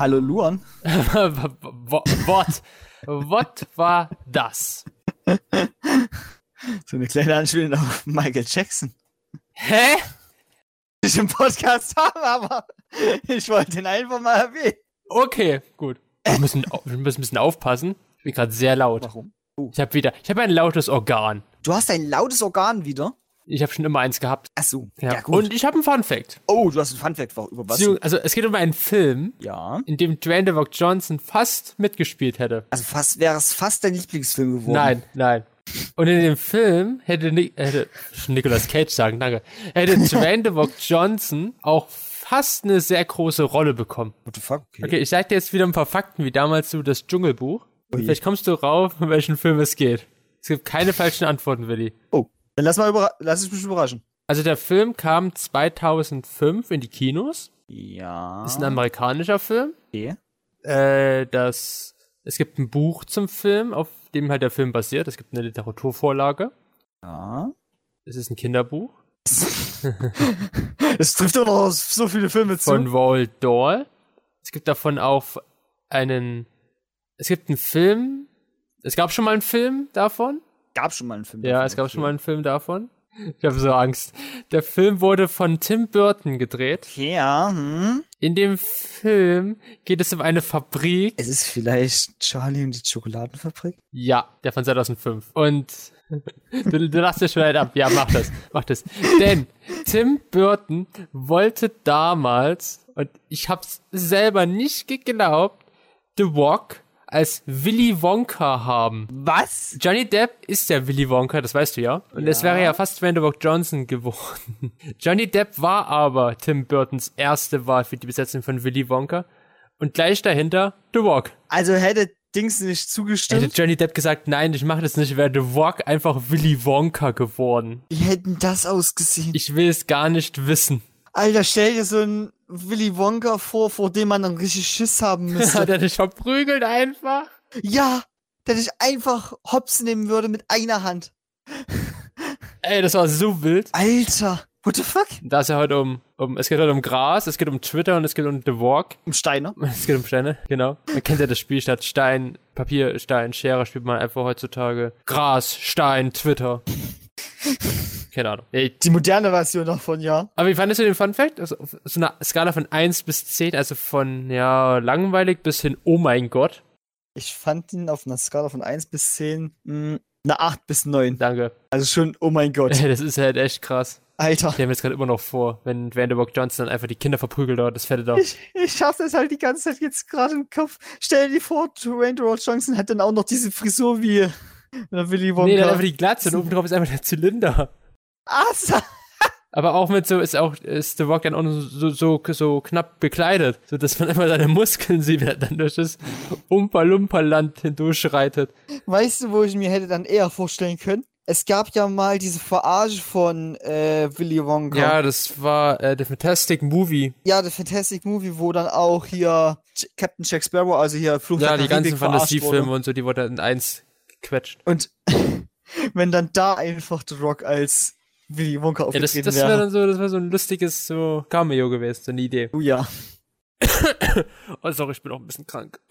Hallo Luan. What? What war das? So eine kleine Anspielung auf Michael Jackson. Hä? Ich im Podcast habe, aber ich wollte ihn einfach mal erwähnen. Okay, gut. Wir müssen, wir müssen ein bisschen aufpassen. Ich bin gerade sehr laut. Warum? Ich habe wieder, ich habe ein lautes Organ. Du hast ein lautes Organ wieder? Ich habe schon immer eins gehabt. Ach so. Ja. Ja, gut. Und ich habe einen Fun Fact. oh, du hast ein Funfact über was? Also es geht um einen Film, Ja. in dem Dwayne The Rock Johnson fast mitgespielt hätte. Also fast wäre es fast dein Lieblingsfilm geworden. Nein, nein. Und in dem Film hätte, Ni hätte Nicolas Cage sagen, danke, hätte Dwayne The Rock Johnson auch fast eine sehr große Rolle bekommen. What the fuck? Okay. Okay, ich sag dir jetzt wieder ein paar Fakten, wie damals du das Dschungelbuch. Und Ui. vielleicht kommst du rauf, um welchen Film es geht. Es gibt keine falschen Antworten, Willi. Oh, dann lass mal überra lass ich mich überraschen. Also der Film kam 2005 in die Kinos. Ja. Ist ein amerikanischer Film. okay. Äh, das, es gibt ein Buch zum Film, auf dem halt der Film basiert. Es gibt eine Literaturvorlage. Ja. Es ist ein Kinderbuch Es trifft doch noch so viele Filme zu. von Roald Dahl. Es gibt davon auch einen, es gibt einen Film, es gab schon mal einen Film davon. Gab schon mal einen Film. Ja, davon, es gab schon mal einen Film davon. Ich habe so Angst. Der Film wurde von Tim Burton gedreht. Okay, ja, hm. In dem Film geht es um eine Fabrik. Es ist vielleicht Charlie und die Schokoladenfabrik. Ja, der von 2005. Und du, du lachst dir schon halt ab. Ja, mach das, mach das. Denn Tim Burton wollte damals, und ich hab's selber nicht geglaubt, The Rock als Willy Wonka haben. Was? Johnny Depp ist der Willy Wonka, das weißt du ja. Und es wäre ja fast Rock Johnson geworden. Johnny Depp war aber Tim Burtons erste Wahl für die Besetzung von Willy Wonka. Und gleich dahinter The Rock. Also hätte Dings nicht Hätte zugestimmt. Johnny Depp gesagt, nein, ich mache das nicht, wäre The Rock einfach Willy Wonka geworden. Wie hätten das ausgesehen? Ich will es gar nicht wissen. Alter, stell dir so einen Willy Wonka vor, vor dem man dann richtig Schiss haben müsste. er dich verprügelt einfach? ja, der dich einfach hops nehmen würde mit einer Hand. Ey, das war so wild. Alter, what the fuck? Da ist ja heute um, um, es geht heute um Gras, es geht um Twitter und es geht um The Rock. Im Steiner. Es geht um Steine, genau. Man kennt ja das Spiel statt Stein, Papier, Stein, Schere spielt man einfach heutzutage. Gras, Stein, Twitter. Keine Ahnung. Die moderne Version davon, ja. Aber wie fandest du den Fun Fact? Also auf so einer Skala von 1 bis 10, also von, ja, langweilig bis hin, oh mein Gott. Ich fand ihn auf einer Skala von 1 bis 10 mh, eine 8 bis 9. Danke. Also schon, oh mein Gott. Ey, das ist halt echt krass. Alter. Ich stell mir jetzt gerade immer noch vor, wenn Rock Johnson dann einfach die Kinder verprügelt oder das fette da. Ich, ich schaff das halt die ganze Zeit jetzt gerade im Kopf. Stell dir vor, Rock Johnson hat dann auch noch diese Frisur wie äh, Willy Wonka. Nee, der hat einfach die Glatze und oben drauf ist einfach der Zylinder. Asa. Aber auch mit so ist auch ist The Rock dann auch so, so, so knapp bekleidet, so dass man immer seine Muskeln sieht, wie er dann durch das Umpa-Lumpa-Land hindurchschreitet. Weißt du, wo ich mir hätte dann eher vorstellen können? Es gab ja mal diese Verarsche von äh, Willy Wonka. Ja, das war äh, der Fantastic Movie. Ja, der Fantastic Movie, wo dann auch hier Captain Jack Sparrow, also hier Fluch Ja, der die ganzen wurde. Fantasiefilme und so, die wurden in eins gequetscht. Und wenn dann da einfach The Rock als Willy Wonka Ja, das, das wäre wäre. dann so, das wäre so ein lustiges so Cameo gewesen, so eine Idee. Oh ja. Oh, sorry, ich bin auch ein bisschen krank.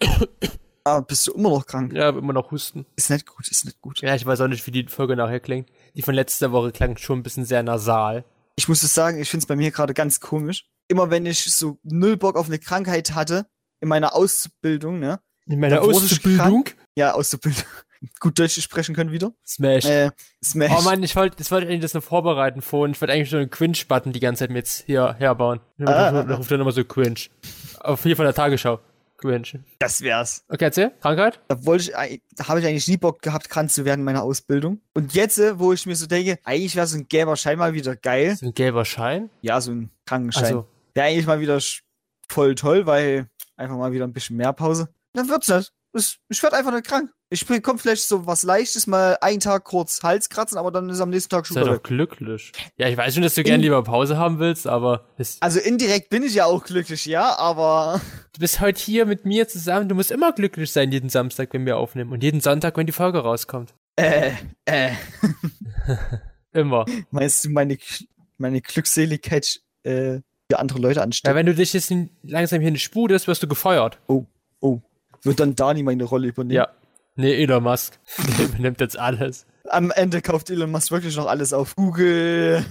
Ah, bist du immer noch krank? Ja, immer noch Husten. Ist nicht gut, ist nicht gut. Ja, ich weiß auch nicht, wie die Folge nachher klingt. Die von letzter Woche klang schon ein bisschen sehr nasal. Ich muss es sagen, ich finde es bei mir gerade ganz komisch. Immer wenn ich so null Bock auf eine Krankheit hatte, in meiner Auszubildung, ne? In meiner Auszubildung? Ja, Auszubildung. Gut Deutsch sprechen können wieder. Smash. Äh, Smash. Oh Mann, ich wollte, das wollte ich eigentlich das noch vorbereiten vorhin. Ich wollte eigentlich so einen Cringe-Button die ganze Zeit mit hier herbauen. Ah. Da ruft dann immer so Cringe. Auf hier von der Tagesschau. Cringe. Das wär's. Okay, erzähl. Krankheit? Da wollte ich, da habe ich eigentlich nie Bock gehabt, krank zu werden in meiner Ausbildung. Und jetzt, äh, wo ich mir so denke, eigentlich wäre so ein gelber Schein mal wieder geil. So ein gelber Schein? Ja, so ein Krankenschein. Also, Wäre eigentlich mal wieder voll toll, weil einfach mal wieder ein bisschen mehr Pause. Dann wird's nicht. Das- Ich werd einfach nicht krank. Ich bekomme vielleicht so was Leichtes, mal einen Tag kurz Halskratzen, aber dann ist am nächsten Tag schon sei doch weg. glücklich. Ja, ich weiß schon, dass du gern In- lieber Pause haben willst, aber Also indirekt bin ich ja auch glücklich, ja, aber du bist heute hier mit mir zusammen. Du musst immer glücklich sein jeden Samstag, wenn wir aufnehmen. Und jeden Sonntag, wenn die Folge rauskommt. äh, äh. Immer. Meinst du, meine, meine Glückseligkeit äh, für andere Leute Ja, anstellen. wenn du dich jetzt in- langsam hier nicht spudest, wirst du gefeuert. oh, oh. Wird dann Dani meine Rolle übernehmen? Ja. Nee, Elon Musk. Der übernimmt jetzt alles. Am Ende kauft Elon Musk wirklich noch alles auf. Google,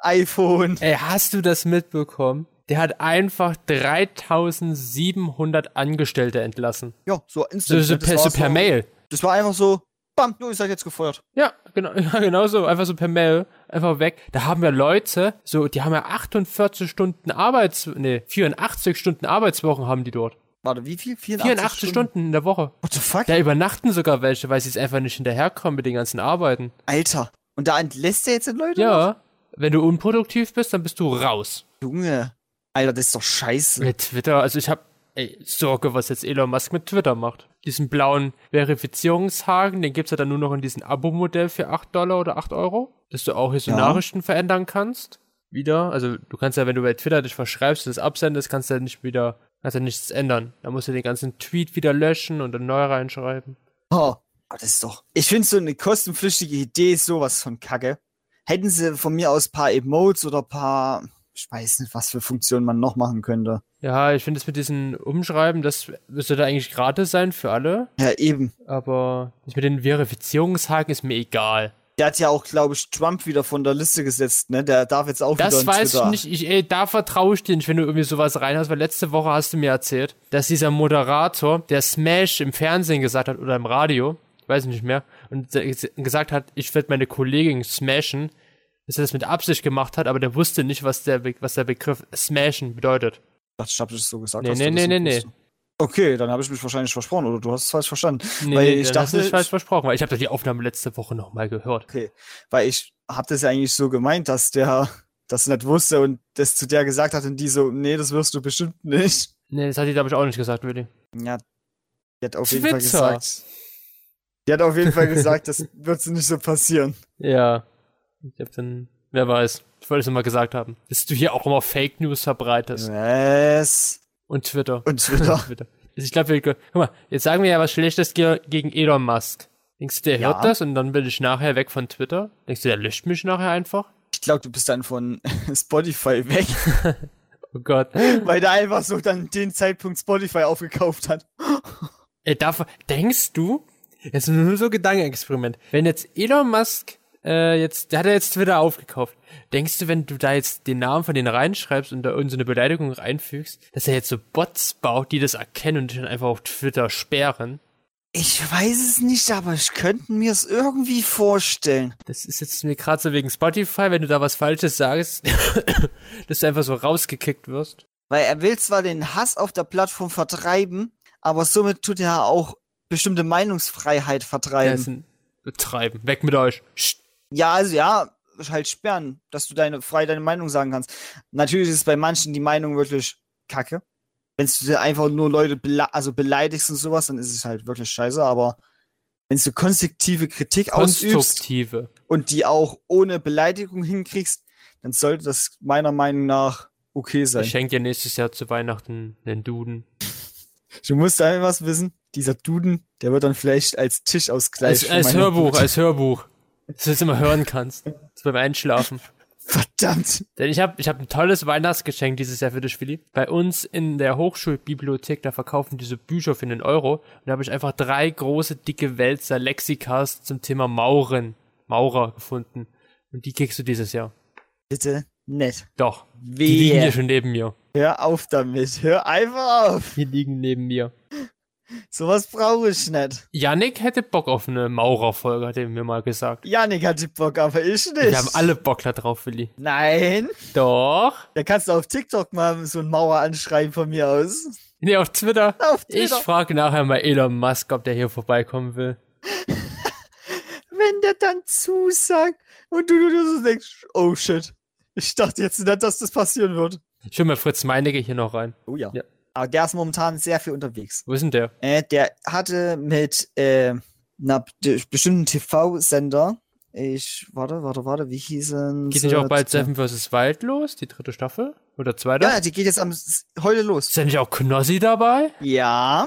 iPhone. Ey, hast du das mitbekommen? Der hat einfach 3700 Angestellte entlassen. Ja, so So, instant. so, das, per, war so per Mail. das war einfach so, bam, du, ihr seid jetzt gefeuert. Ja, genau, ja, genau so. Einfach so per Mail. Einfach weg. Da haben wir Leute, so, die haben ja 48 Stunden Arbeits, nee, 84 Stunden Arbeitswochen haben die dort. Warte, wie viel? 84, 84 Stunden in der Woche. What the fuck? Da übernachten sogar welche, weil sie es einfach nicht hinterherkommen mit den ganzen Arbeiten. Alter. Und da entlässt er jetzt den Leute? noch? Ja, wenn du unproduktiv bist, dann bist du raus. Junge. Alter, das ist doch scheiße. Mit Twitter, also ich hab ey, Sorge, was jetzt Elon Musk mit Twitter macht. Diesen blauen Verifizierungshaken, den gibt's ja dann nur noch in diesem Abo-Modell für 8 Dollar oder 8 Euro, dass du auch hier so Ja. Nachrichten verändern kannst. Wieder, also du kannst ja, wenn du bei Twitter dich verschreibst und das absendest, kannst du ja nicht wieder, ja nichts ändern. Da musst du den ganzen Tweet wieder löschen und dann neu reinschreiben. Oh, aber das ist doch. Ich finde so eine kostenpflichtige Idee ist sowas von Kacke. Hätten sie von mir aus paar Emotes oder paar, ich weiß nicht, was für Funktionen man noch machen könnte. Ja, ich finde es mit diesen Umschreiben, das müsste da eigentlich gratis sein für alle, Ja, eben. aber das mit den Verifizierungshaken ist mir egal. Der hat ja auch, glaube ich, Trump wieder von der Liste gesetzt, ne? Der darf jetzt auch wieder Das weiß Twitter. ich nicht. Ich, ey, da vertraue ich dir nicht, wenn du irgendwie sowas reinhast, weil letzte Woche hast du mir erzählt, dass dieser Moderator, der Smash im Fernsehen gesagt hat oder im Radio, weiß ich nicht mehr, und gesagt hat, ich werde meine Kollegin smashen, dass er das mit Absicht gemacht hat, aber der wusste nicht, was der, Be- was der Begriff smashen bedeutet. Ich dachte, ich habe das so gesagt. Nee, nee, das nee, nee, tust. Okay, dann habe ich mich wahrscheinlich versprochen oder du hast es falsch verstanden. Nee, Weil ich dann hast du dachte, dich falsch versprochen, weil ich habe doch die Aufnahme letzte Woche nochmal gehört. Okay, weil ich habe das ja eigentlich so gemeint, dass der das nicht wusste und das zu der gesagt hat und die so, nee, das wirst du bestimmt nicht. Nee, das hat die, glaube ich, auch nicht gesagt, Willi. Ja, die hat auf jeden Fall gesagt. Die hat auf jeden Fall gesagt, das wird so nicht so passieren. Ja. Ich hab dann, wer weiß, ich wollte es mal gesagt haben, dass du hier auch immer Fake News verbreitest. Was? Und Twitter. Und Twitter. Twitter. Also Ich glaube, wir, guck mal, jetzt sagen wir ja was Schlechtes ge gegen Elon Musk. Denkst du, der Ja. hört das und dann will ich nachher weg von Twitter? Denkst du, der löscht mich nachher einfach? Ich glaube, du bist dann von Spotify weg, Oh Gott. weil der einfach so dann den Zeitpunkt Spotify aufgekauft hat. Ey, darf, denkst du, jetzt nur so Gedankenexperiment, wenn jetzt Elon Musk, äh, jetzt, der hat ja jetzt Twitter aufgekauft, denkst du, wenn du da jetzt den Namen von denen reinschreibst und da irgendeine Beleidigung reinfügst, dass er jetzt so Bots baut, die das erkennen und dich dann einfach auf Twitter sperren? Ich weiß es nicht, aber ich könnte mir es irgendwie vorstellen. Das ist jetzt mir gerade so wegen Spotify, wenn du da was Falsches sagst, dass du einfach so rausgekickt wirst. Weil er will zwar den Hass auf der Plattform vertreiben, aber somit tut er auch bestimmte Meinungsfreiheit Ja, vertreiben. ein Betreiben. Weg mit euch. Psst. Ja, also ja, halt sperren, dass du deine frei deine Meinung sagen kannst. Natürlich ist bei manchen die Meinung wirklich kacke. Wenn du einfach nur Leute bele also beleidigst und sowas, dann ist es halt wirklich scheiße, aber wenn du konstruktive Kritik ausübst Konstruktive. und die auch ohne Beleidigung hinkriegst, dann sollte das meiner Meinung nach okay sein. Ich schenke dir nächstes Jahr zu Weihnachten einen Duden. Du musst da was wissen, dieser Duden, der wird dann vielleicht als Tischausgleich. Als, als Hörbuch, Wut. als Hörbuch. Dass du es immer hören kannst. So beim Einschlafen. Verdammt. Denn ich habe ich hab ein tolles Weihnachtsgeschenk dieses Jahr für dich, Willi. Bei uns in der Hochschulbibliothek, da verkaufen diese Bücher für einen Euro. Und da habe ich einfach drei große, dicke Wälzer Lexikas zum Thema Mauren, Maurer gefunden. Und die kriegst du dieses Jahr. Bitte nett. Doch. Die liegen Wehe. hier schon neben mir. Hör auf damit. Hör einfach auf. Die liegen neben mir. Sowas brauche ich nicht. Yannick hätte Bock auf eine Maurerfolge, hat er mir mal gesagt. Janik hatte Bock, aber ich nicht. Wir haben alle Bock da drauf, Willi. Nein. Doch. Da kannst du auf TikTok mal so ein Mauer anschreiben von mir aus. Nee, auf Twitter. Auf Ich Twitter. frage nachher mal Elon Musk, ob der hier vorbeikommen will. Wenn der dann zusagt und du, du, du so denkst, oh shit. Ich dachte jetzt nicht, dass das passieren wird. Ich will mal Fritz Meinecke hier noch rein. Oh ja. Ja. Aber der ist momentan sehr viel unterwegs. Wo ist denn der? Äh, der hatte mit äh, einer be- bestimmten TV-Sender, ich, warte, warte, warte, wie hießen Geht sie? nicht auch bald Seven vs. Wild los, die dritte Staffel? Oder zweite? Ja, die geht jetzt am heute los. Ist da nicht auch Knossi dabei? Ja.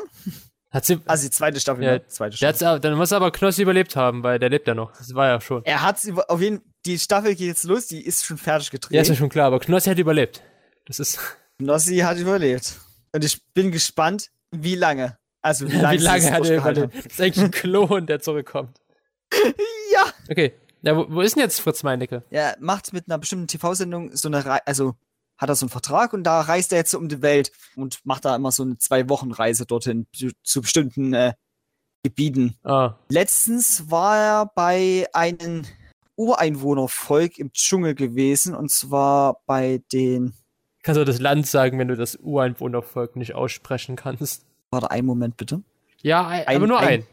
Hat sie. Also die zweite Staffel, Ja, ne? Zweite Staffel. hat's, dann muss aber Knossi überlebt haben, weil der lebt ja noch. Das war ja schon. Er hat auf jeden die Staffel geht jetzt los, die ist schon fertig gedreht. Ja, ist ja schon klar, aber Knossi hat überlebt. Das ist. Knossi hat überlebt. Und ich bin gespannt, wie lange. Also wie lange, Wie lange hat er überlebt? Das ist eigentlich ein Klon, der zurückkommt. Ja. Okay. Ja, wo, wo ist denn jetzt Fritz Meinecke? Er macht mit einer bestimmten TV-Sendung so eine Reise, also hat er so einen Vertrag und da reist er jetzt so um die Welt und macht da immer so eine Zwei-Wochen-Reise dorthin zu, zu bestimmten äh, Gebieten. Ah. Letztens war er bei einem Ureinwohnervolk im Dschungel gewesen und zwar bei den. Kannst du das Land sagen, wenn du das Ureinwohnervolk nicht aussprechen kannst? Warte, einen Moment bitte. Ja, ein, Ein- aber nur ein- ein.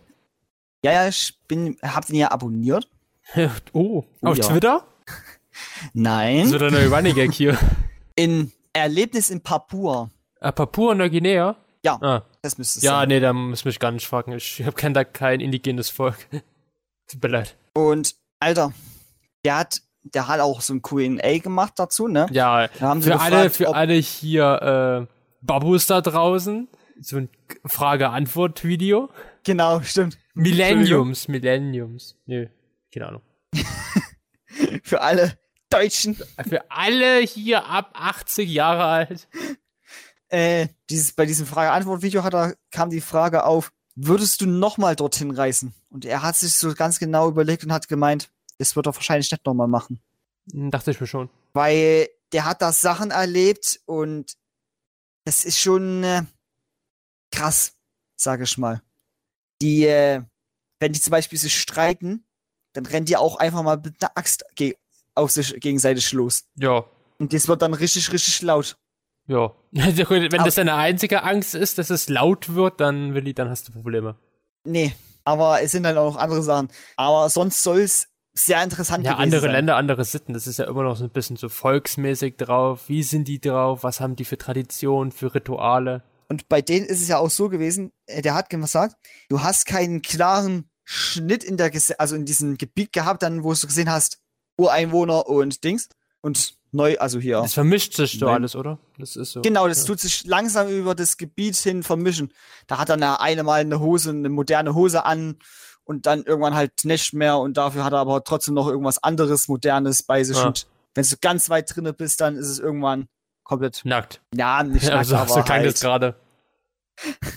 Ja, ja, ich bin, hab den ja abonniert. oh, Oh, auf ja. Twitter? Nein. Wird ein neuer Running Gag hier. In Erlebnis in Papua. Ah, Papua Neuguinea? Ja, Ah. das müsste es Ja, sein. nee, da muss mich gar nicht fragen. Ich hab kenn da kein indigenes Volk. Tut mir leid. Und, Alter, der hat, der hat auch so ein Q&A gemacht dazu, ne? Ja, Da haben sie für alle, gefragt, für ob- alle hier äh, Babus da draußen, so ein Frage-Antwort-Video. Genau, stimmt. Millenniums, Millenniums. Nö, keine Ahnung. Für alle Deutschen. Für alle hier ab 80 Jahre alt. Äh, dieses, bei diesem Frage-Antwort-Video hat er, kam die Frage auf, würdest du nochmal dorthin reisen? Und er hat sich so ganz genau überlegt und hat gemeint, das wird er wahrscheinlich nicht nochmal machen. Hm, Dachte ich mir schon. Weil der hat da Sachen erlebt und das ist schon äh, krass, sage ich mal. Die, äh, wenn die zum Beispiel sich streiten, dann rennen die auch einfach mal mit einer Axt ge auf sich gegenseitig los. Ja, Und das wird dann richtig, richtig laut. ja. Wenn Aber- das deine einzige Angst ist, dass es laut wird, dann, Willi, dann hast du Probleme. Nee, aber es sind dann auch noch andere Sachen. Aber sonst soll es sehr interessant Ja, gewesen andere sein. Länder, andere Sitten. Das ist ja immer noch so ein bisschen so volksmäßig drauf. Wie sind die drauf? Was haben die für Traditionen, für Rituale? Und bei denen ist es ja auch so gewesen, äh, der hat gesagt, du hast keinen klaren Schnitt in der, also in diesem Gebiet gehabt, dann, wo du gesehen hast, Ureinwohner und Dings. Und neu, also hier. Das vermischt sich so alles, oder? Das ist so. Genau, das ja. tut sich langsam über das Gebiet hin vermischen. Da hat dann der eine mal eine Hose, eine moderne Hose an und dann irgendwann halt nicht mehr und dafür hat er aber trotzdem noch irgendwas anderes, modernes bei sich. Ja. Und wenn du ganz weit drinne bist, dann ist es irgendwann komplett, Nackt. ja, nicht nackt, so, aber so klang halt. gerade.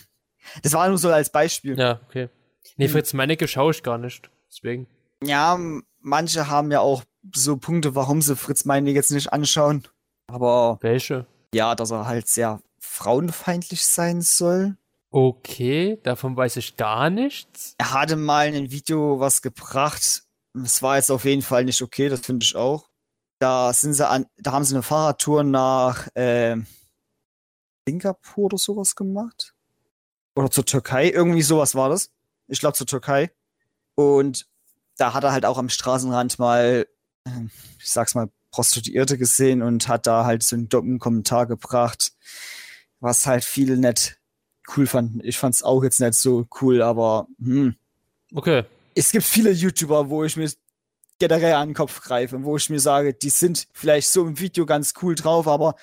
Das war nur so als Beispiel. Ja, okay. Nee, Fritz Meinecke schaue ich gar nicht. Deswegen. Ja, manche haben ja auch so Punkte, warum sie Fritz Meinecke jetzt nicht anschauen. Aber Welche? ja, dass er halt sehr frauenfeindlich sein soll. Okay, davon weiß ich gar nichts. Er hatte mal in ein Video was gebracht. Es war jetzt auf jeden Fall nicht okay, das finde ich auch. Da sind sie an, da haben sie eine Fahrradtour nach ähm, Singapur oder sowas gemacht. Oder zur Türkei, irgendwie sowas war das. Ich glaube zur Türkei. Und da hat er halt auch am Straßenrand mal, ähm, ich sag's mal, Prostituierte gesehen und hat da halt so einen dummen Kommentar gebracht, was halt viele nicht cool fanden. Ich fand's auch jetzt nicht so cool, aber hm. Okay. es gibt viele YouTuber, wo ich mir generell an den Kopf greife, wo ich mir sage, die sind vielleicht so im Video ganz cool drauf, aber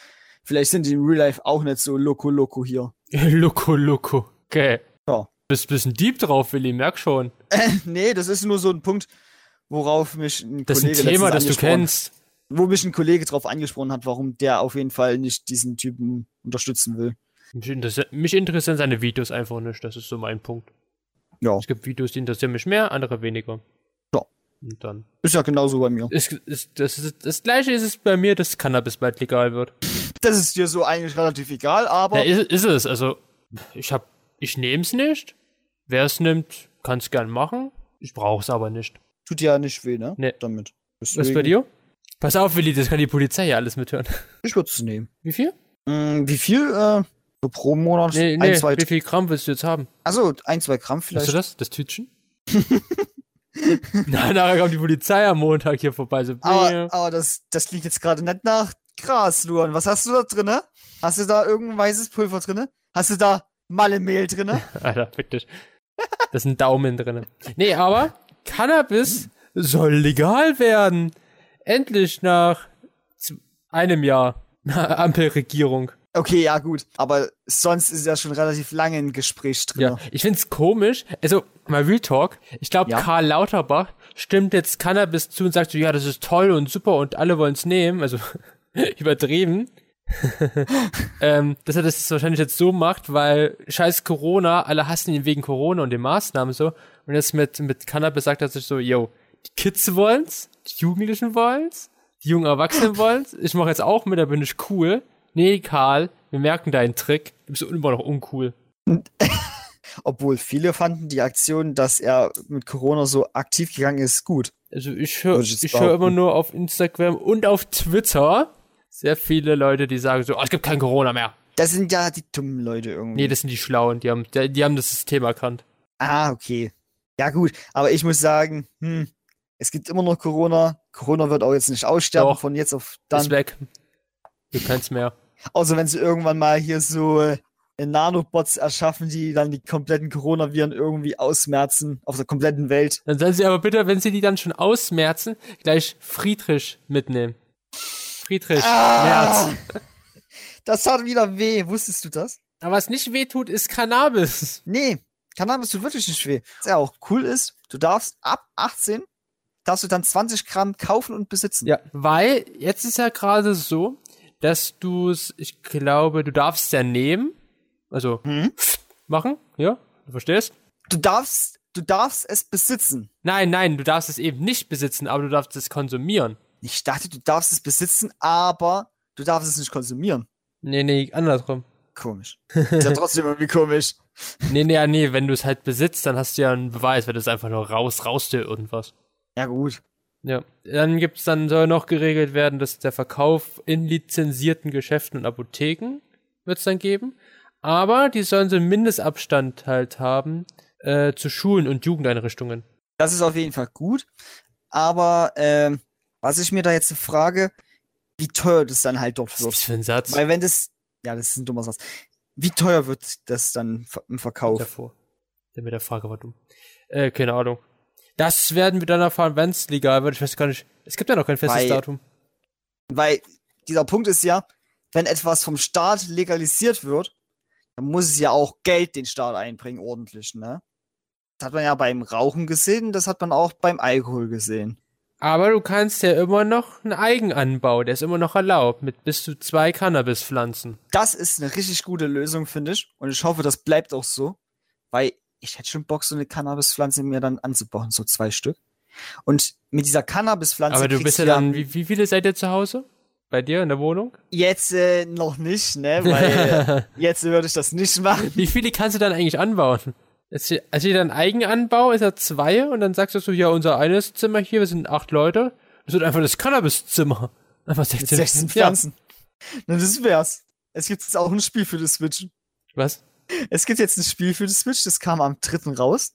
vielleicht sind die im Real Life auch nicht so loco loco hier. Loco, Loco. Okay. Ja. Bist bisschen deep drauf, Willi, merk schon. nee, das ist nur so ein Punkt, worauf mich ein Das ist Kollege ein Thema, das du kennst. Wo mich ein Kollege drauf angesprochen hat, warum der auf jeden Fall nicht diesen Typen unterstützen will. Mich, interessiert, mich interessieren seine Videos einfach nicht. Das ist so mein Punkt. Ja, Es gibt Videos, die interessieren mich mehr, andere weniger. Ja. Und dann. ist ja genauso bei mir. Ist, ist, das, ist, das gleiche ist es bei mir, dass Cannabis bald legal wird. Das ist dir so eigentlich relativ egal, aber Ja, ist, ist es. Also, ich hab, ich nehm's nicht. Wer es nimmt, kann's gern machen. Ich brauch's aber nicht. tut dir ja nicht weh, ne? Nee. Damit. Was ist bei Deswegen- dir? Pass auf, Willi, das kann die Polizei ja alles mithören. Ich würde es nehmen. Wie viel? Mm, wie viel? Äh, so pro Monat? Nee, ein, nee, zwei, wie viel Gramm willst du jetzt haben? also ein, zwei Gramm Hast vielleicht. du das? Das Tütchen? Na, nachher kommt die Polizei am Montag hier vorbei. So, Aber, aber das, das klingt jetzt gerade nicht nach Gras, Luan. Was hast du da drinne? Hast du da irgendein weißes Pulver drinne? Hast du da Mallemehl drinne? Alter, fick dich. Da ist ein Daumen drin. Nee, aber Cannabis soll legal werden. Endlich nach einem Jahr. Ampelregierung. Okay, ja gut. Aber sonst ist ja schon relativ lange ein Gespräch drin. Ja, ich find's komisch. Also, mal Real Talk. Ich glaube, Ja. Karl Lauterbach stimmt jetzt Cannabis zu und sagt so, ja, das ist toll und super und alle wollen's nehmen. Also, übertrieben. ähm, dass er das wahrscheinlich jetzt so macht, weil scheiß Corona, alle hassen ihn wegen Corona und den Maßnahmen so. Und jetzt mit, mit Cannabis sagt er sich so, yo, die Kids wollen's, die Jugendlichen wollen's, die jungen Erwachsenen wollen's, ich mache jetzt auch mit, da bin ich cool. Nee, Karl, wir merken deinen Trick, du bist immer noch uncool. Obwohl viele fanden die Aktion, dass er mit Corona so aktiv gegangen ist, gut. Also ich höre hör immer nur auf Instagram und auf Twitter sehr viele Leute, die sagen so, oh, es gibt kein Corona mehr. Das sind ja die dummen Leute irgendwie. Nee, das sind die Schlauen, die haben, die, die haben das System erkannt. Ah, okay. Ja gut, aber ich muss sagen, hm, es gibt immer noch Corona. Corona wird auch jetzt nicht aussterben Doch, von jetzt auf dann. Ist weg. Du kannst mehr. Außer wenn sie irgendwann mal hier so äh, Nanobots erschaffen, die dann die kompletten Coronaviren irgendwie ausmerzen auf der kompletten Welt. Dann sollen sie aber bitte, wenn sie die dann schon ausmerzen, gleich Friedrich mitnehmen. Friedrich ah, Merz. Das hat wieder weh, wusstest du das? Aber was nicht weh tut, ist Cannabis. Nee, Cannabis tut wirklich nicht weh. Was ja auch cool ist, du darfst ab 18 darfst du dann 20 Gramm kaufen und besitzen. Ja, weil jetzt ist ja gerade so, dass du es, ich glaube, du darfst ja nehmen, also hm? machen, ja, du verstehst? Du darfst, du darfst es besitzen. Nein, nein, du darfst es eben nicht besitzen, aber du darfst es konsumieren. Ich dachte, du darfst es besitzen, aber du darfst es nicht konsumieren. Nee, nee, andersrum. Komisch. Ist ja trotzdem irgendwie komisch. Nee, nee, nee, wenn du es halt besitzt, dann hast du ja einen Beweis, wenn du es einfach nur raus, raus dir irgendwas. Ja, gut. Ja. Dann gibt's dann, soll noch geregelt werden, dass der Verkauf in lizenzierten Geschäften und Apotheken wird's dann geben. Aber die sollen so einen Mindestabstand halt haben äh, zu Schulen und Jugendeinrichtungen. Das ist auf jeden Fall gut. Aber äh, was ich mir da jetzt frage, wie teuer das dann halt dort wird. Was ist das für ein Satz? Weil wenn das, ja, das ist ein dummer Satz. Wie teuer wird das dann im Verkauf? Davor. Der mit der Frage war dumm. Äh, keine Ahnung. Das werden wir dann erfahren, wenn es legal wird. Ich weiß gar nicht. Es gibt ja noch kein festes weil, Datum. Weil dieser Punkt ist ja, wenn etwas vom Staat legalisiert wird, dann muss es ja auch Geld den Staat einbringen, ordentlich, ne? Das hat man ja beim Rauchen gesehen, das hat man auch beim Alkohol gesehen. Aber du kannst ja immer noch einen Eigenanbau, der ist immer noch erlaubt, mit bis zu zwei Cannabispflanzen. Das ist eine richtig gute Lösung, finde ich. Und ich hoffe, das bleibt auch so. Weil ich hätte schon Bock, so eine Cannabispflanze mir dann anzubauen, so zwei Stück. Und mit dieser Cannabispflanze. Aber du bist ja dann, wie, wie viele seid ihr zu Hause? Bei dir in der Wohnung? Jetzt äh, noch nicht, ne? Weil äh, jetzt würde ich das nicht machen. Wie viele kannst du dann eigentlich anbauen? Ist also ein Eigenanbau, ist er zwei und dann sagst du so, ja, unser eines Zimmer hier, wir sind acht Leute. Das wird einfach das Cannabis-Zimmer. Einfach 16, 16 Pflanzen. Ja. Na, das wär's. Es gibt jetzt auch ein Spiel für die Switch. Was? Es gibt jetzt ein Spiel für die Switch, das kam am dritten raus.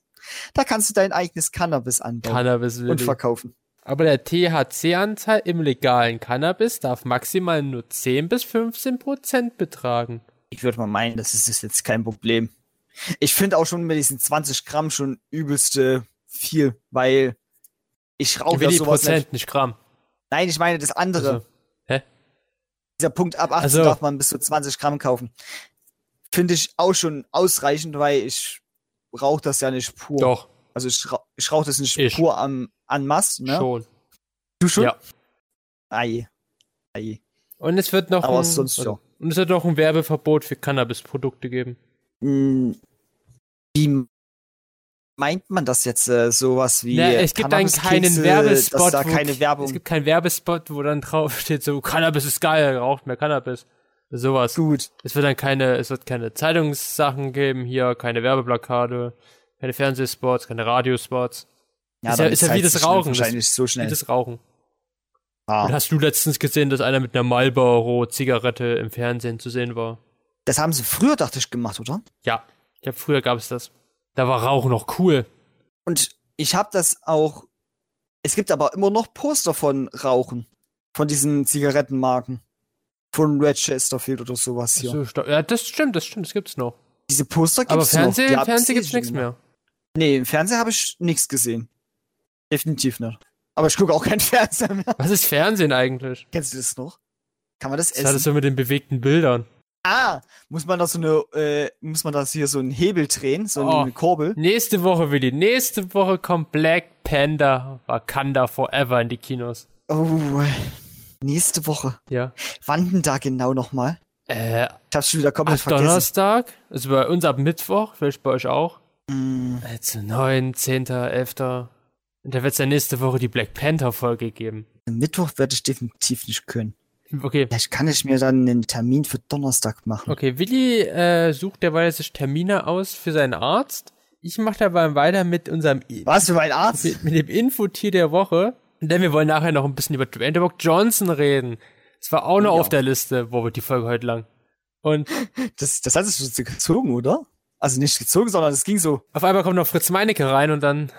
Da kannst du dein eigenes Cannabis anbauen Cannabis und verkaufen. Aber der THC-Anteil im legalen Cannabis darf maximal nur 10 bis 15 Prozent betragen. Ich würde mal meinen, das ist jetzt kein Problem. Ich finde auch schon mit diesen 20 Gramm schon übelste viel, weil ich rauche ja sowas Prozent, nicht. nicht Gramm. Nein, ich meine das andere. Also, hä? Dieser Punkt ab 18 also. darf man bis zu 20 Gramm kaufen. Finde ich auch schon ausreichend, weil ich rauche das ja nicht pur. Doch. Also ich, rauch, ich rauche das nicht ich. pur am, an Mass, ne? Schon. Du schon? Ja. Ei. Ei. Und es wird noch Aber ein, sonst ja. Und es wird noch ein Werbeverbot für Cannabisprodukte geben. Hm, wie meint man das jetzt? Äh, sowas wie. Ja, es gibt dann keinen Werbespot. Da keine Werbung. Es gibt keinen Werbespot, wo dann drauf steht, so Cannabis ist geil, raucht mehr Cannabis. Sowas. Gut. Es wird dann keine, es wird keine Zeitungssachen geben hier, keine Werbeplakate, keine Fernsehspots, keine Radiospots. Ja, ist ja, ist ja wie das Rauchen. Wahrscheinlich das, so schnell. Wie das Rauchen. Ah. Und hast du letztens gesehen, dass einer mit einer Marlboro-Zigarette im Fernsehen zu sehen war? Das haben sie früher, dachte ich, gemacht, oder? Ja. Ich habe früher gab es das. Da war Rauchen noch cool. Und ich habe das auch. Es gibt aber immer noch Poster von Rauchen. Von diesen Zigarettenmarken. Von Red Chesterfield oder sowas hier. So, ja, das stimmt, das stimmt, das gibt's noch. Diese Poster gibt's aber Fernsehen, noch. Aber Fernsehen gibt's nichts mehr. Nee, im Fernsehen habe ich nichts gesehen. Definitiv nicht. Aber ich gucke auch kein Fernsehen mehr. Was ist Fernsehen eigentlich? Kennst du das noch? Kann man das, das essen? Das ist so mit den bewegten Bildern. Ah, muss man da so eine, äh, muss man das hier so einen Hebel drehen, so oh, eine Kurbel? Nächste Woche, Willi, nächste Woche kommt Black Panda Wakanda Forever in die Kinos. Oh, nächste Woche. Ja. Wann denn da genau nochmal? Äh, Ich hab's schon wieder komplett ab vergessen. Donnerstag, also bei uns ab Mittwoch, vielleicht bei euch auch. Mm, Also 9, 10., 11. Und da wird es ja nächste Woche die Black Panther-Folge geben. Mittwoch werde ich definitiv nicht können. Okay. Vielleicht kann ich mir dann einen Termin für Donnerstag machen. Okay, Willi äh, sucht derweil sich Termine aus für seinen Arzt. Ich mache dabei weiter mit unserem Was für mein Arzt? mit, mit dem Infotier der Woche. Denn wir wollen nachher noch ein bisschen über Dwayne The Rock Johnson reden. Das war auch noch Ja. auf der Liste, wo wird die Folge heute lang. Und Das, das hat es schon gezogen, oder? Also nicht gezogen, sondern es ging so auf einmal kommt noch Fritz Meinecke rein und dann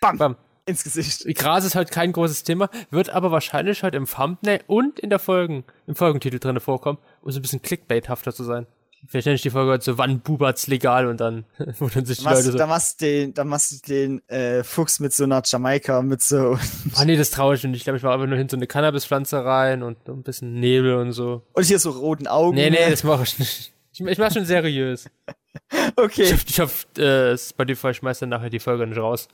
bam, Bam. ins Gesicht. Gras ist heute kein großes Thema, wird aber wahrscheinlich heute im Thumbnail und in der Folgen, im Folgentitel drinne vorkommen, um so ein bisschen clickbaithafter zu sein. Vielleicht nenne ich die Folge heute so, wann bubert's legal und dann wundern sich die Machst, Leute so, da machst du den, da machst du den äh, Fuchs mit so einer Jamaika, mit so. ah nee, das traue ich nicht. Ich glaube, ich war einfach nur hin so eine Cannabispflanze rein und ein bisschen Nebel und so. Und hier so roten Augen. Nee, nee, das mache ich nicht. Ich, ich mache schon seriös. Okay. Ich, ich hoffe, äh, Spotify schmeißt dann nachher die Folge nicht raus.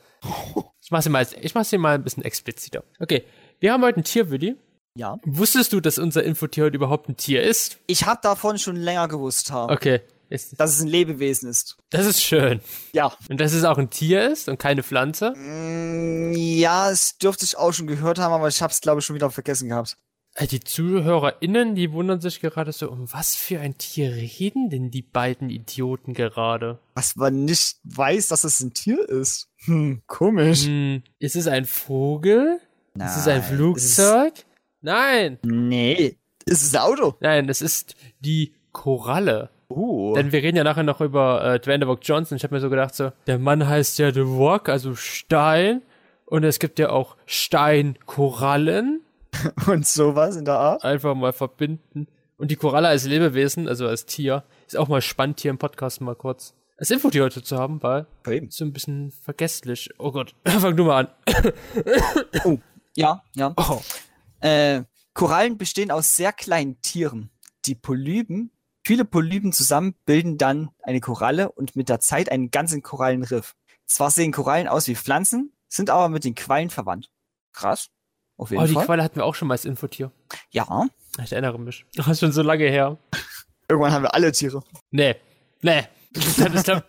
Ich mache sie mal, ich mach sie mal ein bisschen expliziter. Okay, wir haben heute ein Tier, Willi. Ja. Wusstest du, dass unser Infotier heute überhaupt ein Tier ist? Ich hab davon schon länger gewusst, ha, Okay, ist, dass es ein Lebewesen ist. das ist schön. Ja. Und dass es auch ein Tier ist und keine Pflanze. Mm, ja, es dürfte ich auch schon gehört haben, aber ich hab's, glaube ich, schon wieder vergessen gehabt. Äh, Die ZuhörerInnen, die wundern sich gerade so, um was für ein Tier reden denn die beiden Idioten gerade? Was man nicht weiß, dass es ein Tier ist. Hm, komisch. Hm, ist es ein Vogel? Nein, ist es ein es Flugzeug? Nein, Nee. Es ist ein Auto. nein, es ist die Koralle. Uh. Denn wir reden ja nachher noch über äh, Dwayne The Rock Johnson. Ich habe mir so gedacht, so, der Mann heißt ja The Rock, also Stein. Und es gibt ja auch Steinkorallen. Und sowas in der Art. Einfach mal verbinden. Und die Koralle als Lebewesen, also als Tier, ist auch mal spannend hier im Podcast mal kurz als Infotier heute zu haben, weil ist so ein bisschen vergesslich. Oh Gott, fang du mal an. Oh. Ja, ja. Oh. Äh, Korallen bestehen aus sehr kleinen Tieren. Die Polypen, viele Polypen zusammen bilden dann eine Koralle und mit der Zeit einen ganzen Korallenriff. Zwar sehen Korallen aus wie Pflanzen, sind aber mit den Quallen verwandt. Krass. Auf jeden Oh, die Fall. Qualle hatten wir auch schon mal als Infotier. ja. Ich erinnere mich. Das ist schon so lange her. Irgendwann haben wir alle Tiere. Nee, nee. Ich glaube,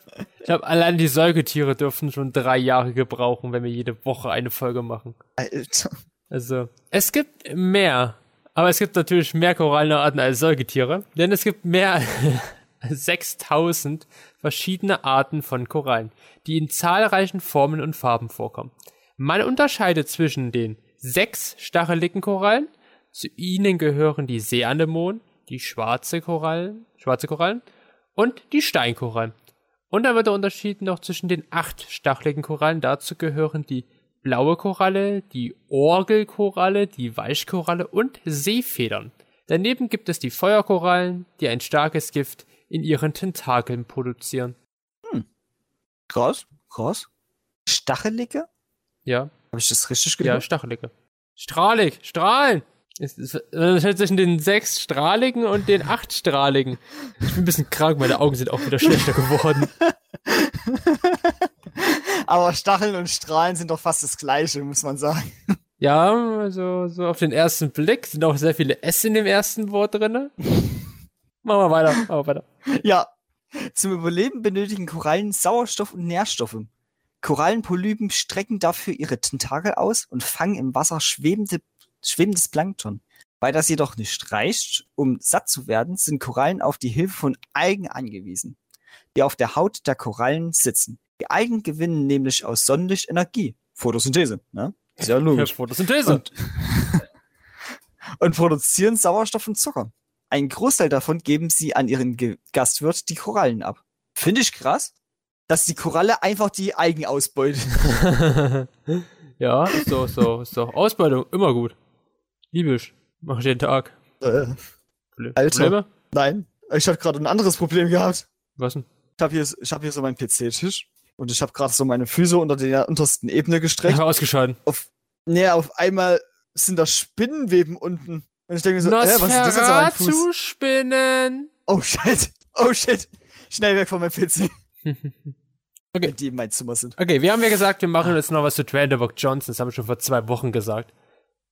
glaub, allein die Säugetiere dürfen schon drei Jahre gebrauchen, wenn wir jede Woche eine Folge machen. Alter. Also, es gibt mehr. Aber es gibt natürlich mehr Korallenarten als Säugetiere. Denn es gibt mehr als 6000 verschiedene Arten von Korallen, die in zahlreichen Formen und Farben vorkommen. Man unterscheidet zwischen den sechs stacheligen Korallen, zu ihnen gehören die Seeanemonen, die schwarze Korallen, schwarze Korallen und die Steinkorallen. Und dann wird der Unterschied noch zwischen den acht stacheligen Korallen. Dazu gehören die blaue Koralle, die Orgelkoralle, die Weichkoralle und Seefedern. Daneben gibt es die Feuerkorallen, die ein starkes Gift in ihren Tentakeln produzieren. Krass, krass. Stachelige? Ja, Habe ich das richtig ja, gehört? stachelige. Strahlig, strahlen! Es ist zwischen den sechs strahligen und den acht strahligen. Ich bin ein bisschen krank, meine Augen sind auch wieder schlechter geworden. Aber Stacheln und Strahlen sind doch fast das gleiche, muss man sagen. Ja, also so auf den ersten Blick sind auch sehr viele S in dem ersten Wort drinne. Machen wir weiter, machen wir weiter. Ja. Zum Überleben benötigen Korallen Sauerstoff und Nährstoffe. Korallenpolypen strecken dafür ihre Tentakel aus und fangen im Wasser schwebende, schwebendes Plankton. Weil das jedoch nicht reicht, um satt zu werden, sind Korallen auf die Hilfe von Algen angewiesen, die auf der Haut der Korallen sitzen. Die Algen gewinnen nämlich aus Sonnenlicht Energie. Photosynthese, ne? Ist ja logisch. Photosynthese. Und, und produzieren Sauerstoff und Zucker. Ein Großteil davon geben sie an ihren Ge Gastwirt, die Korallen, ab. Finde ich krass, dass die Koralle einfach die Algen ausbeutet. ja, ist doch, ist doch, ist doch. Ausbeutung, immer gut. Liebe ich. Mach ich jeden Tag. Äh, Alter. Probleme? nein, ich habe gerade ein anderes Problem gehabt. Was denn? Ich habe hier, ich hab hier so meinen PC-Tisch und ich habe gerade so meine Füße unter der untersten Ebene Ich gestreckt. habe ausgeschalten. Auf, nee, auf einmal sind da Spinnenweben unten. Und ich denke mir so, äh, was ist das jetzt meinem Fuß? Nosferatu-Spinnen. Oh shit, oh shit. Schnell weg von meinem PC. Okay. Wenn die in meinem Zimmer sind. Okay, wir haben ja gesagt, wir machen jetzt noch was zu Rock Johnson. Das haben wir schon vor zwei Wochen gesagt.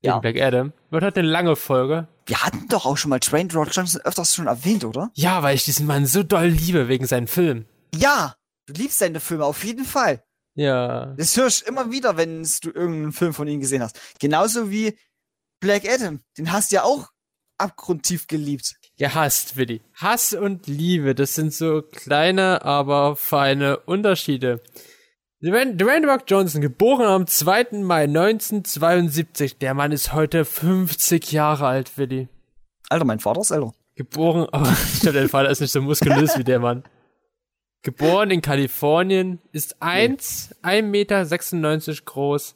Ja. Black Adam. Wird halt eine lange Folge. Wir hatten doch auch schon mal Dwayne Rock Johnson öfters schon erwähnt, oder? Ja, weil ich diesen Mann so doll liebe wegen seinen Filmen. Ja, du liebst seine Filme auf jeden Fall. Ja. Das hörst du immer wieder, wenn du irgendeinen Film von ihm gesehen hast. Genauso wie Black Adam. Den hast du ja auch abgrundtief geliebt. Gehasst, Willi. Hass und Liebe, das sind so kleine, aber feine Unterschiede. Dwayne, Dwayne Rock Johnson, geboren am 2. Mai 1972. Der Mann ist heute 50 Jahre alt, Willi. Alter, mein Vater ist älter. Geboren, aber ich glaube, dein Vater ist nicht so muskulös wie der Mann. Geboren in Kalifornien, ist 1, 1,96 Meter groß,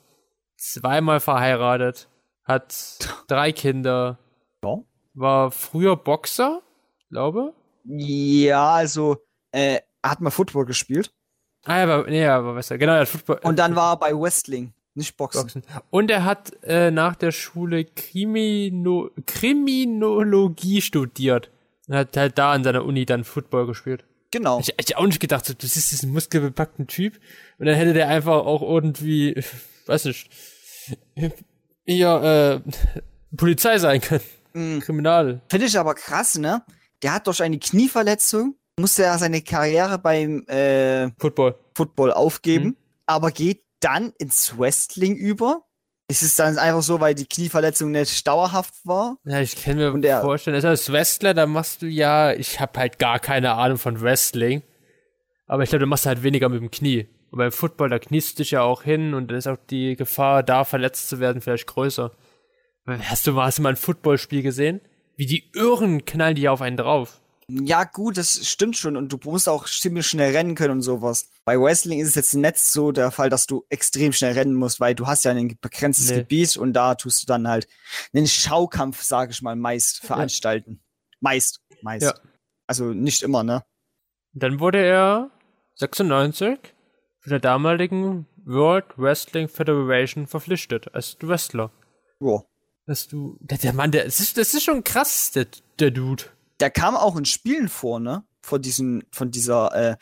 zweimal verheiratet, hat drei Kinder, Ja. war früher Boxer, glaube. Ja, also, äh, hat mal Football gespielt. Ah, er war, nee, er war besser. Genau, er hat Football. Und dann war er bei Wrestling, nicht Boxen. Boxen. Und er hat äh, nach der Schule Krimino Kriminologie studiert. Und hat halt da an seiner Uni dann Football gespielt. Genau. Ich hätte auch nicht gedacht, du siehst diesen muskelbepackten Typ und dann hätte der einfach auch irgendwie, weiß nicht, eher äh, Polizei sein können. Mhm. Kriminal. Finde ich aber krass, ne? Der hat durch eine Knieverletzung, musste er seine Karriere beim äh, Football. Football aufgeben, Mhm. aber geht dann ins Wrestling über. Ist es dann einfach so, weil die Knieverletzung nicht dauerhaft war? Ja, ich kann mir Und er- vorstellen, also als Wrestler, da machst du ja, ich habe halt gar keine Ahnung von Wrestling, aber ich glaube, du machst halt weniger mit dem Knie. Und beim Football, da kniest du dich ja auch hin und dann ist auch die Gefahr, da verletzt zu werden, vielleicht größer. Hast du mal, hast du mal ein Footballspiel gesehen? Wie die Irren knallen die ja auf einen drauf. Ja, gut, das stimmt schon. Und du musst auch ziemlich schnell rennen können und sowas. Bei Wrestling ist es jetzt nicht so der Fall, dass du extrem schnell rennen musst, weil du hast ja ein begrenztes Nee. Gebiet und da tust du dann halt einen Schaukampf, sage ich mal, meist veranstalten. Meist, meist. Ja. Also nicht immer, ne? Dann wurde er 96 von der damaligen World Wrestling Federation verpflichtet als Wrestler. Ja. Dass du, der, der Mann, der, das ist, das ist schon krass, der, der Dude. Der kam auch in Spielen vor, ne? Von diesen, von dieser äh,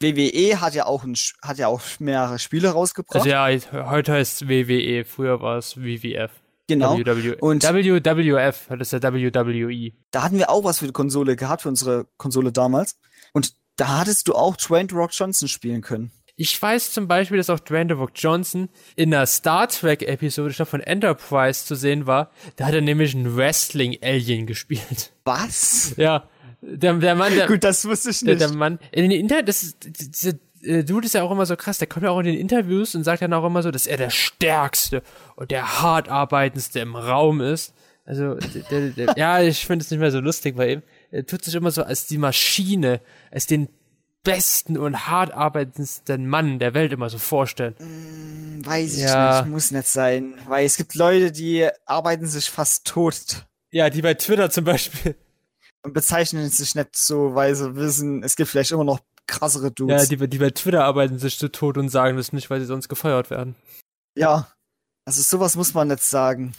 WWE hat ja auch ein, hat ja auch mehrere Spiele rausgebracht. Also ja, heute heißt es WWE, früher war es WWF. genau. WW, Und- WWF, das ist ja WWE. da hatten wir auch was für die Konsole gehabt, für unsere Konsole damals. Und da hattest du auch Dwayne Rock Johnson spielen können. Ich weiß zum Beispiel, dass auch Dwayne The Rock Johnson in einer Star Trek Episode, glaube von Enterprise zu sehen war. Da hat er nämlich einen Wrestling-Alien gespielt. Was? Ja, der, der Mann, der, Gut, das wusste ich der, nicht. der Mann, in den Inter, das ist, dieser äh, Dude ist ja auch immer so krass, der kommt ja auch in den Interviews und sagt dann auch immer so, dass er der stärkste und der hart arbeitendste im Raum ist. Also, der, der, der, ja, ich finde es nicht mehr so lustig bei ihm. Er tut sich immer so als die Maschine, als den besten und hart arbeitendsten Mann der Welt immer so vorstellen. Weiß ich Ja. nicht, muss nicht sein. Weil es gibt Leute, die arbeiten sich fast tot Ja, die bei Twitter zum Beispiel. und bezeichnen sich nicht so, weil sie wissen, es gibt vielleicht immer noch krassere Ja, Dudes. die, die bei Twitter arbeiten sich so tot und sagen das nicht, weil sie sonst gefeuert werden. Ja. Also sowas muss man nicht sagen.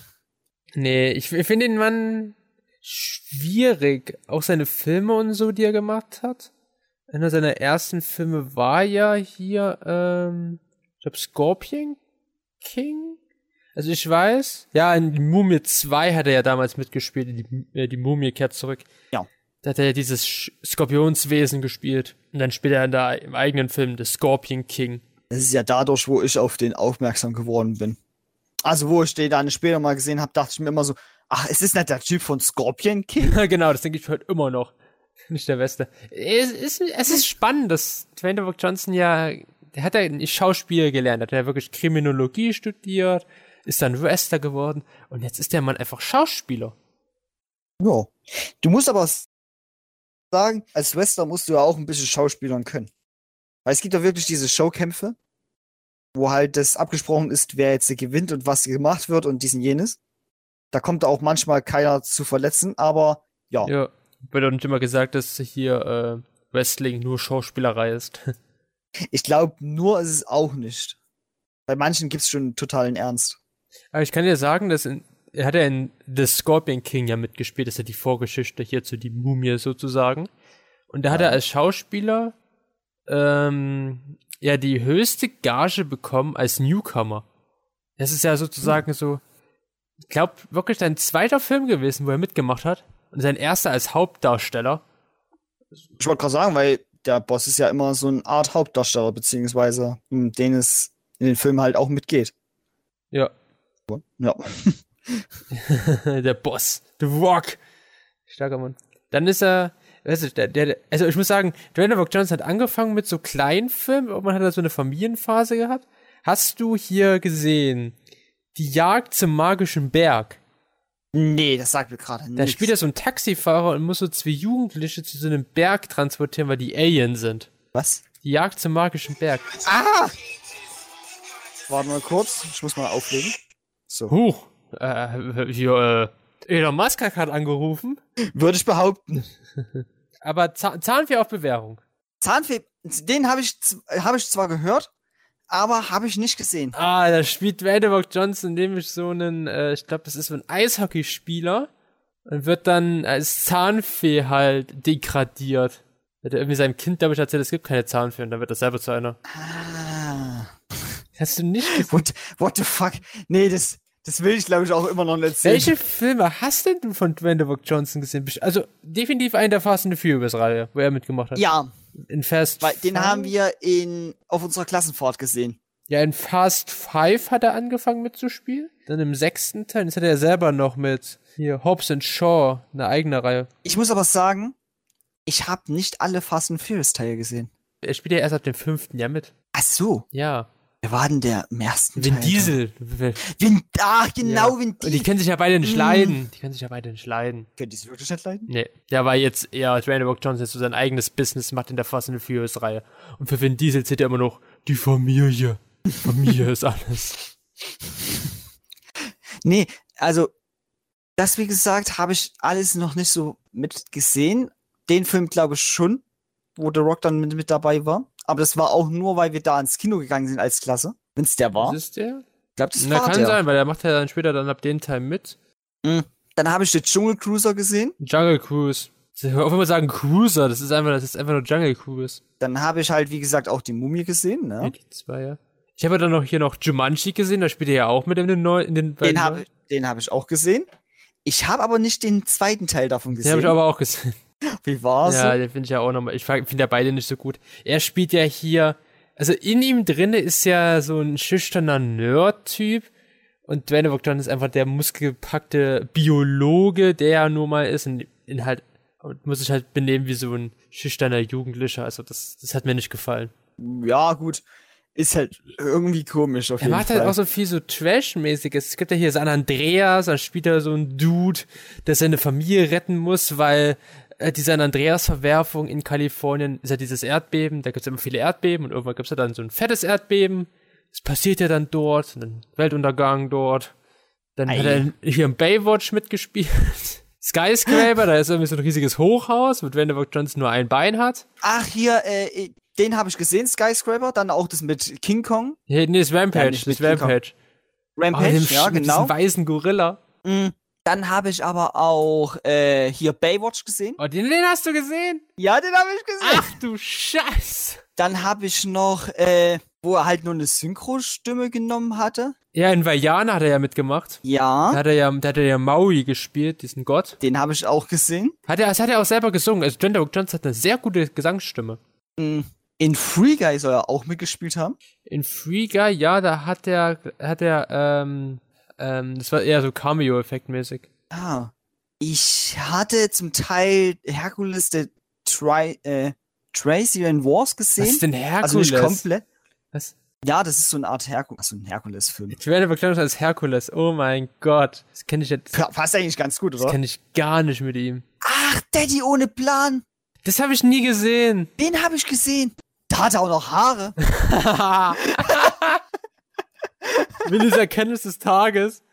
Nee, ich, ich finde den Mann schwierig. Auch seine Filme und so, die er gemacht hat. Einer seiner ersten Filme war ja hier, ähm, ich glaube, Scorpion King? Also ich weiß, ja, in Mumie 2 hat er ja damals mitgespielt, die, äh, die Mumie kehrt zurück. Ja. Da hat er ja dieses Sch- Skorpionswesen gespielt. Und dann spielt er da im eigenen Film The Scorpion King. Das ist ja dadurch, wo ich auf den aufmerksam geworden bin. Also, wo ich den dann später mal gesehen habe, dachte ich mir immer so, ach, es ist nicht der Typ von Scorpion King? genau, das denke ich heute immer noch. Nicht der Beste. Es ist, es ist spannend, dass Dwayne Rock Johnson ja, der hat ja nicht Schauspiel gelernt, hat ja wirklich Kriminologie studiert, ist dann Wrestler geworden und jetzt ist der Mann einfach Schauspieler. Ja. Du musst aber sagen, als Wrestler musst du ja auch ein bisschen Schauspielern können. Weil es gibt ja wirklich diese Showkämpfe, wo halt das abgesprochen ist, wer jetzt gewinnt und was gemacht wird und diesen jenes. Da kommt auch manchmal keiner zu verletzen, aber ja. Ja. Wird auch nicht immer gesagt, dass hier äh, Wrestling nur Schauspielerei ist. Ich glaube, nur ist es auch nicht. Bei manchen gibt's schon totalen Ernst. Aber ich kann dir sagen, dass in, er hat ja in The Scorpion King ja mitgespielt, das ist ja die Vorgeschichte hier zu die Mumie sozusagen. Und da hat er als Schauspieler ähm, ja die höchste Gage bekommen als Newcomer. Das ist ja sozusagen so, ich glaube, wirklich sein zweiter Film gewesen, wo er mitgemacht hat. Und sein erster als Hauptdarsteller. Ich wollte gerade sagen, weil der Boss ist ja immer so eine Art Hauptdarsteller, beziehungsweise um den es in den Filmen halt auch mitgeht. Ja. Ja. der Boss. The Rock. Starker Mann. Dann ist er, weißt du, der, der, also ich muss sagen, Dwayne Rock Johnson hat angefangen mit so kleinen Filmen, aber man hat da so eine Familienphase gehabt. Hast du hier gesehen, die Jagd zum magischen Berg? Nee, das sagt mir gerade Da nichts. spielt er so ein Taxifahrer und muss so zwei Jugendliche zu so einem Berg transportieren, weil die Alien sind. Was? Die Jagd zum magischen Berg. Ah! Warte mal kurz, ich muss mal auflegen. So. Huch. Äh, hier, äh, Elon Musk hat angerufen. Würde ich behaupten. Aber Zahn Zahnfee auf Bewährung. Zahnfee, den habe ich, hab ich zwar gehört, aber habe ich nicht gesehen. Ah, da spielt Rock Johnson nämlich so einen, äh, ich glaube, das ist so ein Eishockeyspieler und wird dann als Zahnfee halt degradiert. Hat er irgendwie seinem Kind, glaube ich, erzählt, es gibt keine Zahnfee und dann wird er selber zu einer. Ah. Hast du nicht gesehen? What, what the fuck? Nee, das, das will ich glaube ich auch immer noch nicht sehen. Welche Filme hast denn du von Rock Johnson gesehen? Also definitiv einen der Fast and the Furious Reihe, wo er mitgemacht hat. Ja, In Fast weil den Five? haben wir in, auf unserer Klassenfahrt gesehen. Ja, in Fast Five hat er angefangen mitzuspielen. Dann im sechsten Teil, das hat er selber noch mit hier Hobbs and Shaw, eine eigene Reihe. Ich muss aber sagen, ich habe nicht alle Fast and Furious Teile gesehen. Er spielt ja erst ab dem fünften Jahr mit. Ach so, Ja. Wer war denn der im ersten Vin Teil? Diesel. Vin, ach, genau, ja. Vin Und die Diesel. können sich ja beide nicht leiden. Die können sich ja beide nicht leiden. Könnt ihr es wirklich nicht leiden? Nee. Der war jetzt eher Dwayne Rock Johnson jetzt so sein eigenes Business macht in der Fast and Furious Reihe. Und für Vin Diesel zählt er immer noch die Familie. Familie ist alles. Nee, also, das wie gesagt, habe ich alles noch nicht so mitgesehen. Den Film glaube ich schon, wo The Rock dann mit, mit dabei war. Aber das war auch nur, weil wir da ins Kino gegangen sind als Klasse. Wenn es der war. Was ist der? Ich glaube, das Na, war kann der. sein, weil er macht ja dann später dann ab dem Teil mit. Dann habe ich den Dschungel Cruiser gesehen. Jungle Cruise. Hör auf immer sagen Cruiser, das ist einfach, das ist einfach nur Jungle Cruise. Dann habe ich halt, wie gesagt, auch die Mumie gesehen. Ja. Ne? Die zwei, ja. Ich habe dann noch hier noch Jumanji gesehen, da spielt er ja auch mit in den neuen, in den Den habe den hab ich auch gesehen. Ich habe aber nicht den zweiten Teil davon Den gesehen. habe ich aber auch gesehen. Wie war's? Ja, den finde ich ja auch nochmal. Ich finde ja beide nicht so gut. Er spielt ja hier, also in ihm drinne ist ja so ein schüchterner Nerd-Typ. Und Dwayne Johnson ist einfach der muskelpackte Biologe, der ja nur mal ist und in halt, muss sich halt benehmen wie so ein schüchterner Jugendlicher. Also das, das hat mir nicht gefallen. ja, gut. Ist halt irgendwie komisch auf Er jeden macht Fall. halt auch so viel so Trash-mäßiges. Es gibt ja hier San Andreas, da spielt er so ein Dude, der seine Familie retten muss, weil äh, die San Andreas-Verwerfung in Kalifornien ist ja dieses Erdbeben, da gibt's immer viele Erdbeben und irgendwann gibt's ja dann so ein fettes Erdbeben. Das passiert ja dann dort, dann Weltuntergang dort. Dann hat Ei. er hier im Baywatch mitgespielt. Skyscraper, da ist irgendwie so ein riesiges Hochhaus, mit Vanderbilt Johnson nur ein Bein hat. Ach, hier, äh, den habe ich gesehen, Skyscraper. Dann auch das mit King Kong. Hier, nee, das Rampage, Ja, das. Rampage. Rampage, Oh, ja, Sch- mit genau. diesem weißen Gorilla. Mm. Dann habe ich aber auch äh, hier Baywatch gesehen. Oh, den, den hast du gesehen? Ja, den habe ich gesehen. Ach du Scheiß. Dann habe ich noch, äh, wo er halt nur eine Synchrostimme genommen hatte. Ja, in Vajana hat er ja mitgemacht. Da Ja, hat er ja, da hat er ja Maui gespielt, diesen Gott. den habe ich auch gesehen. Hat er, das hat er auch selber gesungen. Also John Doe Jones hat eine sehr gute Gesangsstimme. Mm. In Free Guy soll er auch mitgespielt haben. In Free Guy, ja, da hat er, hat er, ähm, ähm, das war eher so Cameo-Effekt-mäßig. Ah. Ich hatte zum Teil Hercules der Tri äh, Tracy and Wars gesehen. Was ist denn Herkules? Also nicht komplett. Was? Ja, das ist so eine Art Herkules, also ein Herkules-Film. Ich werde verkleidet als Herkules. Oh mein Gott. Das kenne ich jetzt, Pa- Passt eigentlich ganz gut, das oder? kenne ich gar nicht mit ihm. Ach, Daddy ohne Plan. Das habe ich nie gesehen. Den habe ich gesehen. Da hat er auch noch Haare. Willis Erkenntnis des Tages.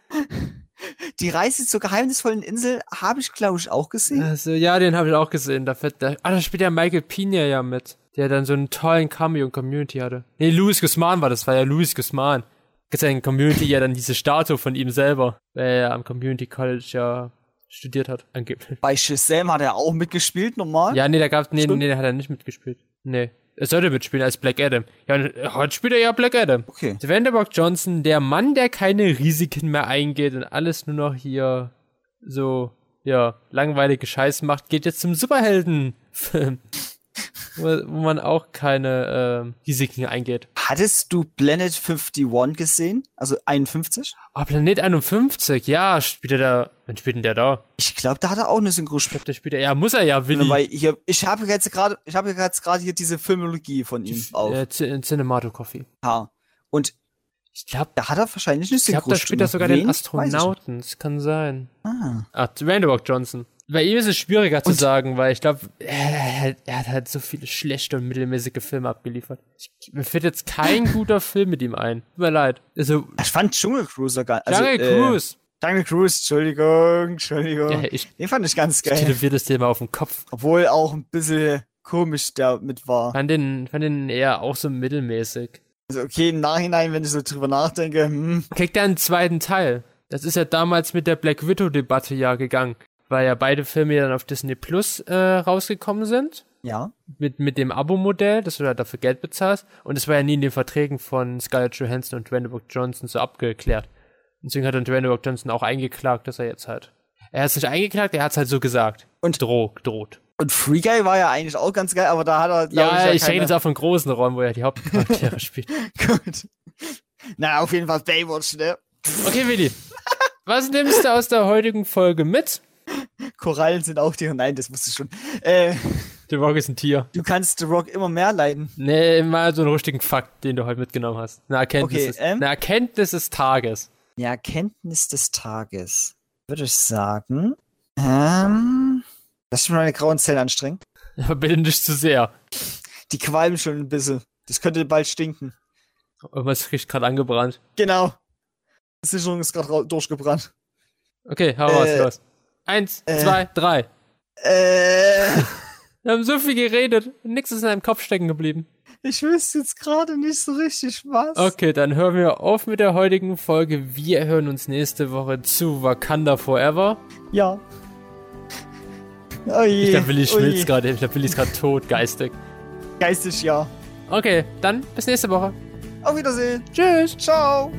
Die Reise zur geheimnisvollen Insel habe ich, glaube ich, auch gesehen. Also, ja, den habe ich auch gesehen. Da, fährt, da, ah, da spielt ja Michael Pina ja mit. Der dann so einen tollen Cameo in Community hatte. Nee, Louis Guzman war das, war ja Louis Guzman. Gibt's ja in Community ja dann diese Statue von ihm selber, weil er ja am Community College ja studiert hat, angeblich. Bei Shazam hat er auch mitgespielt, normal. Ja, nee, da gab's, nee, Stimmt. nee, da hat er nicht mitgespielt. Nee. Er sollte mitspielen als Black Adam. Ja, und heute spielt er ja Black Adam. Okay. Rock Johnson, der Mann, der keine Risiken mehr eingeht und alles nur noch hier so, ja, langweilige Scheiß macht, geht jetzt zum Superheldenfilm. Wo, man auch keine äh, Risiken eingeht. Hattest du Planet 51 gesehen? Also 51? Oh, Planet 51, ja, spielt er da. Wann spielt denn der da? Ich glaube, da hat er auch eine Ich Synchronstimme. glaube, der spielt er. Ja, muss er ja, Willi. Weil hier, ich habe jetzt gerade, ich habe jetzt gerade hier diese Filmologie von ihm auf. Äh, C- Cinematography. Ja. Und Ich glaube, da hat er wahrscheinlich eine ich glaub, da spielt er sogar Wen? den ich. Astronauten. Das kann sein. Ah. Ah, Rock Johnson. Bei ihm ist es schwieriger zu Und- sagen, weil ich glaube, er, er hat halt so viele schlechte und mittelmäßige Filme abgeliefert. Ich, mir fällt jetzt kein guter Film mit ihm ein. Tut mir leid. Also, Ich fand Dschungel Cruiser geil. Also, Jungle äh, Cruise. Jungle Cruise, Entschuldigung, Entschuldigung. Ja, ich Den fand ich ganz geil. tätowiere das dir mal auf den Kopf. Obwohl auch ein bisschen komisch der mit war. Fand den, fand den eher auch so mittelmäßig. Also okay, im Nachhinein, wenn ich so drüber nachdenke, hm, Kriegt er einen zweiten Teil? Das ist ja damals mit der Black Widow-Debatte ja gegangen, weil ja beide Filme ja dann auf Disney Plus äh, rausgekommen sind. ja. Mit, mit dem Abo-Modell, dass du da dafür Geld bezahlst. Und es war ja nie in den Verträgen von Scarlett Johansson und Dwayne Rock Johnson so abgeklärt. Deswegen hat dann Dwayne Rock Johnson auch eingeklagt, dass er jetzt halt. Er hat es nicht eingeklagt, er hat es halt so gesagt. Und- Droh, gedroht. Und Free Guy war ja eigentlich auch ganz geil, aber da hat er, Ja, ich keine- rede jetzt auch von großen Räumen, wo er die Hauptcharaktere spielt. Gut. Na, auf jeden Fall Baywatch, ne? Okay, Willi. Was nimmst du aus der heutigen Folge mit? Korallen sind auch Tiere. Nein, das wusste ich schon. Äh, The Rock ist ein Tier. du kannst The Rock immer mehr leiden. Nee, mal so einen richtigen Fakt, den du heute mitgenommen hast. Eine Erkenntnis, Okay, des, ähm? eine Erkenntnis des Tages. Die Erkenntnis des Tages. Würde ich sagen. Ähm. Lass mich meine grauen Zellen anstrengen. Aber bitte nicht zu sehr. Die qualmen schon ein bisschen. Das könnte bald stinken. Irgendwas riecht gerade angebrannt. Genau. Die Sicherung ist gerade durchgebrannt. Okay, hau raus, Äh, los. Eins, äh. zwei, drei. Äh. Wir haben so viel geredet und nichts ist in deinem Kopf stecken geblieben. Ich wüsste jetzt gerade nicht so richtig was. Okay, dann hören wir auf mit der heutigen Folge. Wir hören uns nächste Woche zu Wakanda Forever. Ja. Oh je, Ich glaube, Willi oh schmilzt gerade. Ich glaube, Willi ist gerade tot, geistig. Geistig ja. Okay, dann bis nächste Woche. Auf Wiedersehen. Tschüss. Ciao.